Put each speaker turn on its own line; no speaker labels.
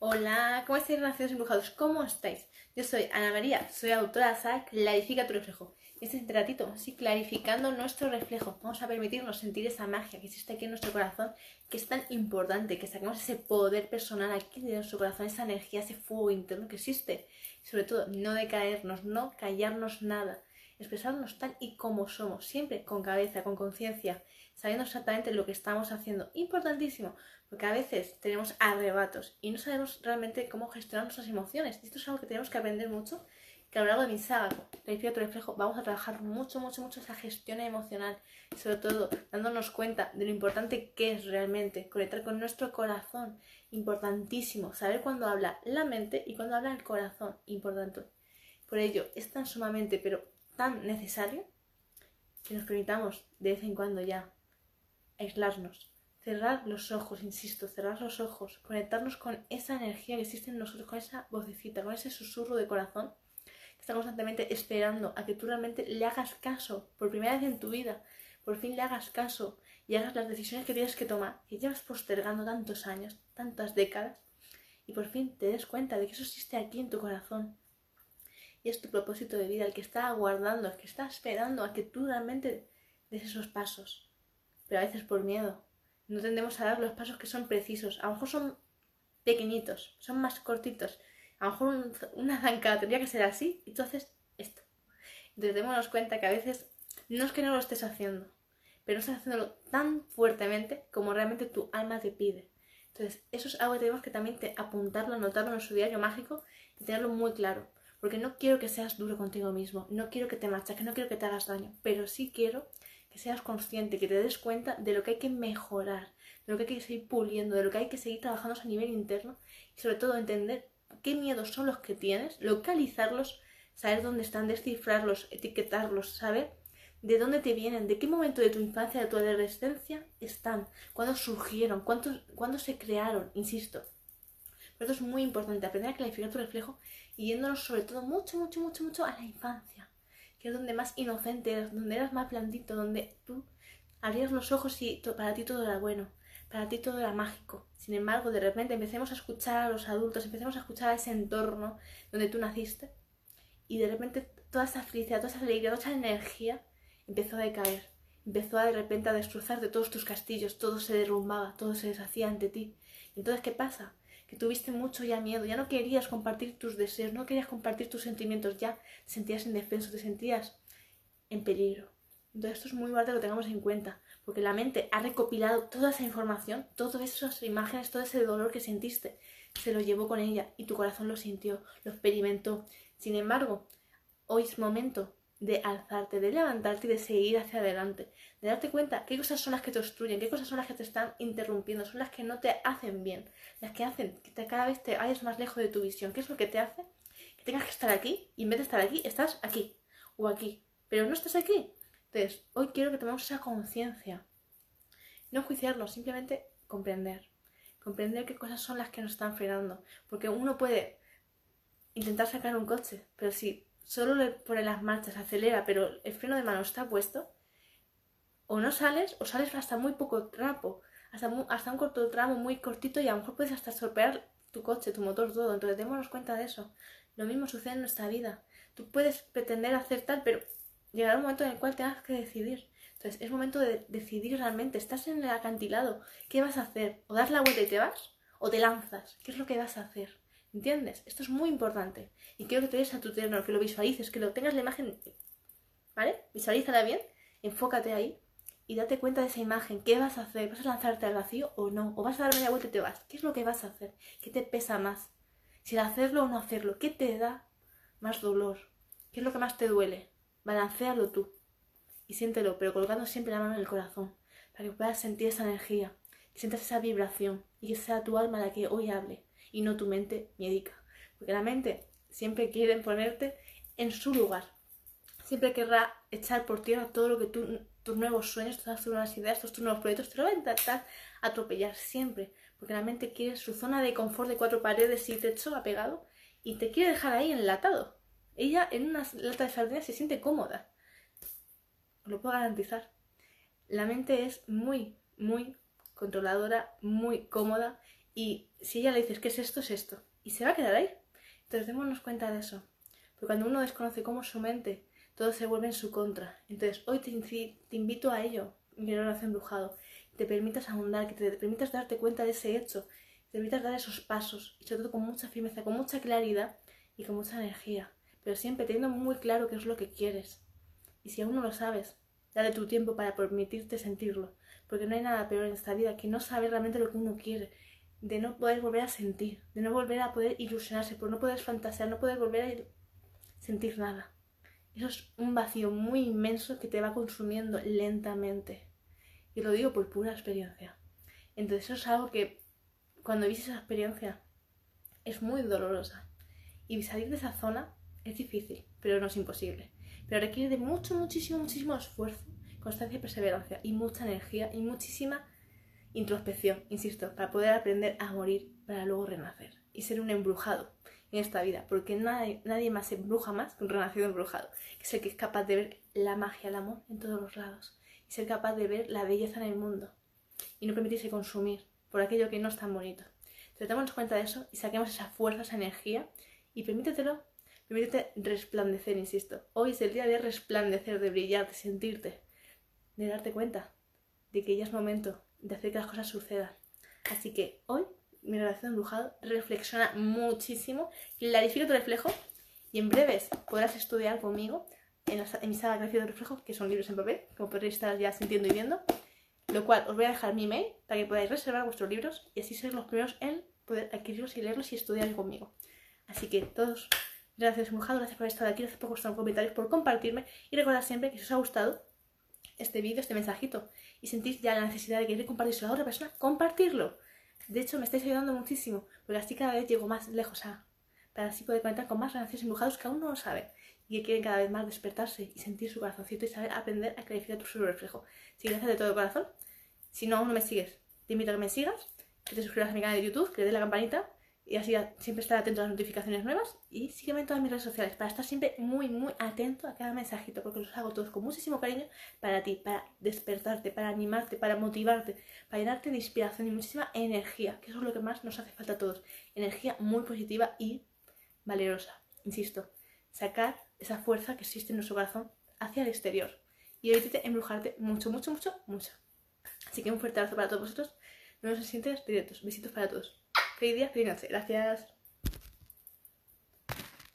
Hola, ¿cómo estáis, nacidos embrujados? ¿Cómo estáis? Yo soy Ana María, soy autora de la Clarifica tu reflejo. Este es un ratito, sí, clarificando nuestro reflejo. Vamos a permitirnos sentir esa magia que existe aquí en nuestro corazón, que es tan importante, que saquemos ese poder personal aquí de nuestro corazón, esa energía, ese fuego interno que existe. Y sobre todo, no decaernos, no callarnos nada, expresarnos tal y como somos, siempre con cabeza, con conciencia, sabiendo exactamente lo que estamos haciendo. Importantísimo, porque a veces tenemos arrebatos y no sabemos realmente cómo gestionar nuestras emociones. Y esto es algo que tenemos que aprender mucho, que a lo largo de mi saga, Refiero tu reflejo, vamos a trabajar mucho, mucho, mucho esa gestión emocional. Sobre todo, dándonos cuenta de lo importante que es realmente conectar con nuestro corazón. Importantísimo, saber cuándo habla la mente y cuándo habla el corazón. Importante. Por ello, es tan sumamente, pero tan necesario que nos permitamos de vez en cuando ya aislarnos, cerrar los ojos, insisto, cerrar los ojos, conectarnos con esa energía que existe en nosotros, con esa vocecita, con ese susurro de corazón que está constantemente esperando a que tú realmente le hagas caso por primera vez en tu vida, por fin le hagas caso y hagas las decisiones que tienes que tomar, que llevas postergando tantos años, tantas décadas, y por fin te des cuenta de que eso existe aquí en tu corazón. Y es tu propósito de vida, el que está aguardando, el que está esperando a que tú realmente des esos pasos pero a veces por miedo. No tendemos a dar los pasos que son precisos. A lo mejor son pequeñitos, son más cortitos. A lo mejor una zancada tendría que ser así y tú haces esto. Entonces démonos cuenta que a veces no es que no lo estés haciendo, pero no estás haciéndolo tan fuertemente como realmente tu alma te pide. Entonces, eso es algo que tenemos que también apuntarlo, anotarlo en nuestro diario mágico y tenerlo muy claro. Porque no quiero que seas duro contigo mismo, no quiero que te machaques, no quiero que te hagas daño, pero sí quiero que seas consciente, que te des cuenta de lo que hay que mejorar, de lo que hay que seguir puliendo, de lo que hay que seguir trabajando a nivel interno y sobre todo entender qué miedos son los que tienes, localizarlos, saber dónde están, descifrarlos, etiquetarlos, saber de dónde te vienen, de qué momento de tu infancia, de tu adolescencia están, cuándo surgieron, cuándo, se crearon, insisto. Por eso es muy importante aprender a clarificar tu reflejo y yéndonos sobre todo mucho, mucho, mucho, mucho a la infancia que es donde más inocente eras, donde eras más blandito, donde tú abrías los ojos y para ti todo era bueno, para ti todo era mágico. Sin embargo, de repente empecemos a escuchar a los adultos, empecemos a escuchar a ese entorno donde tú naciste y de repente toda esa felicidad, toda esa alegría, toda esa energía empezó a decaer. Empezó a de repente a destrozarte todos tus castillos, todo se derrumbaba, todo se deshacía ante ti. Entonces, ¿qué pasa? Que tuviste mucho ya miedo, ya no querías compartir tus deseos, no querías compartir tus sentimientos, ya te sentías indefenso, te sentías en peligro. Entonces esto es muy importante que lo tengamos en cuenta, porque la mente ha recopilado toda esa información, todas esas imágenes, todo ese dolor que sentiste, se lo llevó con ella y tu corazón lo sintió, lo experimentó. Sin embargo, hoy es momento de alzarte, de levantarte y de seguir hacia adelante, de darte cuenta qué cosas son las que te obstruyen, qué cosas son las que te están interrumpiendo, son las que no te hacen bien, las que hacen que cada vez te vayas más lejos de tu visión, qué es lo que te hace que tengas que estar aquí y en vez de estar aquí, estás aquí o aquí, pero no estás aquí. Entonces, hoy quiero que tomemos esa conciencia, no juiciarlo, simplemente comprender, comprender qué cosas son las que nos están frenando, porque uno puede intentar sacar un coche, pero si solo le pone las marchas, acelera, pero el freno de mano está puesto, o no sales, o sales hasta muy poco trapo, hasta, hasta un corto tramo muy cortito y a lo mejor puedes hasta estropear tu coche, tu motor, todo. Entonces démonos cuenta de eso. Lo mismo sucede en nuestra vida. Tú puedes pretender hacer tal, pero llegará un momento en el cual tengas que decidir. Entonces es momento de decidir realmente. Estás en el acantilado. ¿Qué vas a hacer? ¿O das la vuelta y te vas? ¿O te lanzas? ¿Qué es lo que vas a hacer? ¿Entiendes? Esto es muy importante. Y quiero que te des a tu terreno, que lo visualices, que lo tengas la imagen. ¿Vale? Visualízala bien, enfócate ahí y date cuenta de esa imagen. ¿Qué vas a hacer? ¿Vas a lanzarte al vacío o no? ¿O vas a dar media vuelta y te vas? ¿Qué es lo que vas a hacer? ¿Qué te pesa más? Si el hacerlo o no hacerlo, ¿qué te da más dolor? ¿Qué es lo que más te duele? Balancealo tú y siéntelo, pero colgando siempre la mano en el corazón, para que puedas sentir esa energía, que sientas esa vibración y que sea tu alma la que hoy hable y no tu mente médica. Porque la mente siempre quiere ponerte en su lugar. Siempre querrá echar por tierra todo lo que tú, tus nuevos sueños, todas tus nuevas ideas, todos tus nuevos proyectos, te lo va a intentar atropellar siempre. Porque la mente quiere su zona de confort de cuatro paredes y techo apegado y te quiere dejar ahí enlatado. Ella en una lata de sardinas se siente cómoda. Os lo puedo garantizar. La mente es muy, muy controladora, muy cómoda Y si ella le dices, ¿qué es esto? Es esto. Y se va a quedar ahí. Entonces démonos cuenta de eso. Porque cuando uno desconoce cómo su mente, todo se vuelve en su contra. Entonces hoy te, invito a ello, mi relación embrujado. Te permitas ahondar, que te, permitas darte cuenta de ese hecho. te permitas dar esos pasos. Y sobre todo con mucha firmeza, con mucha claridad y con mucha energía. Pero siempre teniendo muy claro qué es lo que quieres. Y si aún no lo sabes, dale tu tiempo para permitirte sentirlo. Porque no hay nada peor en esta vida que no saber realmente lo que uno quiere de no poder volver a sentir, de no volver a poder ilusionarse, por no poder fantasear, no poder volver a sentir nada. Eso es un vacío muy inmenso que te va consumiendo lentamente. Y lo digo por pura experiencia. Entonces eso es algo que cuando viste esa experiencia es muy dolorosa. Y salir de esa zona es difícil, pero no es imposible. Pero requiere de mucho, muchísimo, muchísimo esfuerzo, constancia y perseverancia, y mucha energía y muchísima introspección, insisto, para poder aprender a morir para luego renacer y ser un embrujado en esta vida, porque nadie, nadie más embruja más que un renacido embrujado, que es el que es capaz de ver la magia, el amor en todos los lados y ser capaz de ver la belleza en el mundo y no permitirse consumir por aquello que no es tan bonito. Entonces, cuenta de eso y saquemos esa fuerza, esa energía y permítetelo, permítete resplandecer, insisto. Hoy es el día de resplandecer, de brillar, de sentirte, de darte cuenta de que ya es momento de hacer que las cosas sucedan. Así que hoy, mi relación embrujado reflexiona muchísimo, clarifica tu reflejo y en breves podrás estudiar conmigo en, la, en mi sala de reflejo, que son libros en papel, como podréis estar ya sintiendo y viendo. Lo cual os voy a dejar mi email para que podáis reservar vuestros libros y así ser los primeros en poder adquirirlos y leerlos y estudiar conmigo. Así que todos, gracias embrujado, gracias por estar aquí, gracias por vuestros comentarios, por compartirme y recordad siempre que si os ha gustado este vídeo, este mensajito y sentís ya la necesidad de querer compartirlo a otra persona, compartirlo. De hecho, me estáis ayudando muchísimo, porque así cada vez llego más lejos a, para así poder conectar con más relaciones embrujados que aún no lo saben y que quieren cada vez más despertarse y sentir su corazoncito y saber aprender a clarificar tu reflejo. Si gracias de todo corazón. Si no, aún no me sigues, te invito a que me sigas, que te suscribas a mi canal de YouTube, que le des la campanita y así siempre estar atento a las notificaciones nuevas y sígueme en todas mis redes sociales para estar siempre muy muy atento a cada mensajito porque los hago todos con muchísimo cariño para ti, para despertarte, para animarte, para motivarte, para llenarte de inspiración y muchísima energía, que eso es lo que más nos hace falta a todos, energía muy positiva y valerosa, insisto, sacar esa fuerza que existe en nuestro corazón hacia el exterior y evítate embrujarte mucho, mucho, mucho, mucho. Así que un fuerte abrazo para todos vosotros, nos siguientes directos, besitos para todos. Feliz día, feliz noche. Gracias.